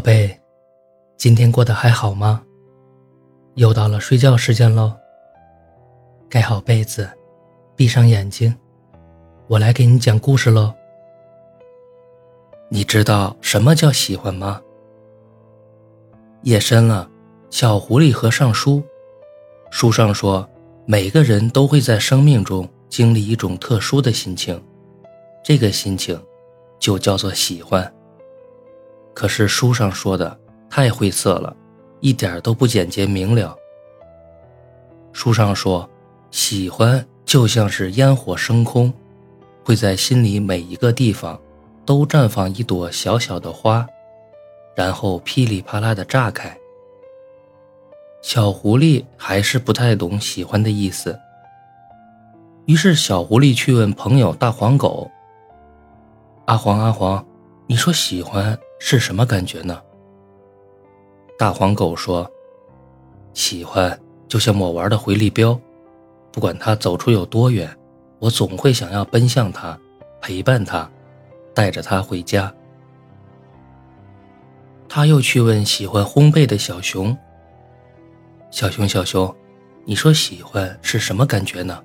宝贝，今天过得还好吗？又到了睡觉时间喽。盖好被子，闭上眼睛，我来给你讲故事喽。你知道什么叫喜欢吗？夜深了，小狐狸和尚书。书上说，每个人都会在生命中经历一种特殊的心情，这个心情就叫做喜欢。可是书上说的太晦涩了，一点都不简洁明了。书上说，喜欢就像是烟火升空，会在心里每一个地方都绽放一朵小小的花，然后噼里啪啦的炸开。小狐狸还是不太懂喜欢的意思，于是小狐狸去问朋友大黄狗：“阿黄阿黄，你说喜欢？”是什么感觉呢？大黄狗说：“喜欢就像我玩的回力镖，不管它走出有多远，我总会想要奔向它，陪伴它，带着它回家。”他又去问喜欢烘焙的小熊：“小熊小熊，你说喜欢是什么感觉呢？”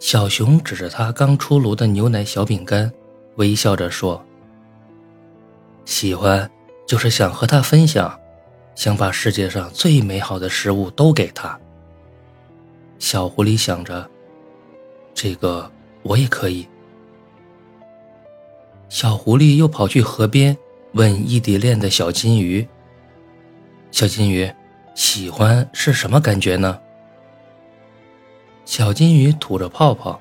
小熊指着他刚出炉的牛奶小饼干，微笑着说。喜欢，就是想和他分享，想把世界上最美好的食物都给他。小狐狸想着，这个我也可以。小狐狸又跑去河边问异地恋的小金鱼：“小金鱼，喜欢是什么感觉呢？”小金鱼吐着泡泡：“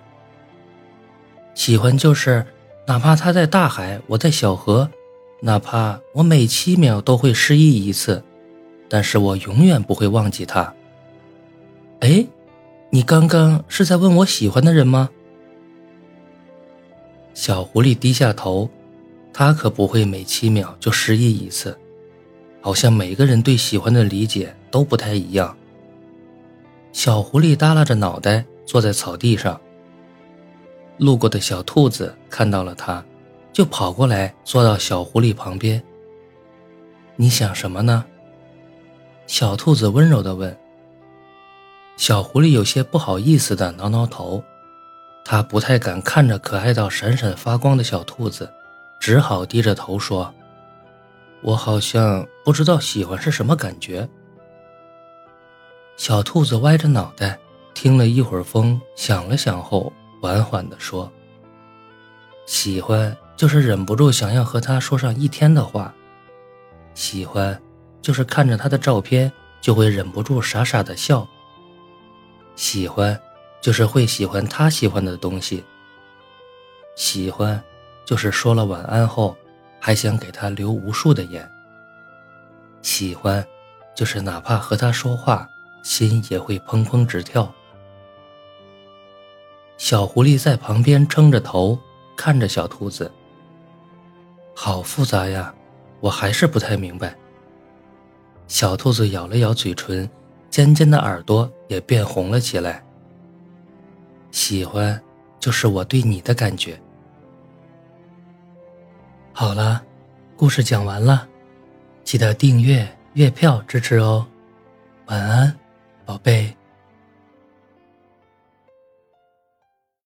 喜欢就是，哪怕他在大海，我在小河。”哪怕我每七秒都会失忆一次，但是我永远不会忘记他。哎，你刚刚是在问我喜欢的人吗？小狐狸低下头，他可不会每七秒就失忆一次，好像每个人对喜欢的理解都不太一样。小狐狸耷拉着脑袋坐在草地上，路过的小兔子看到了它。就跑过来，坐到小狐狸旁边。你想什么呢？小兔子温柔地问。小狐狸有些不好意思地挠挠头，它不太敢看着可爱到闪闪发光的小兔子，只好低着头说：“我好像不知道喜欢是什么感觉。”小兔子歪着脑袋听了一会儿风，想了想后，缓缓地说：“喜欢。”就是忍不住想要和他说上一天的话，喜欢，就是看着他的照片就会忍不住傻傻的笑。喜欢，就是会喜欢他喜欢的东西。喜欢，就是说了晚安后，还想给他留无数的言。喜欢，就是哪怕和他说话，心也会砰砰直跳。小狐狸在旁边撑着头看着小兔子。好复杂呀，我还是不太明白。小兔子咬了咬嘴唇，尖尖的耳朵也变红了起来。喜欢，就是我对你的感觉。好了，故事讲完了，记得订阅、月票支持哦。晚安，宝贝。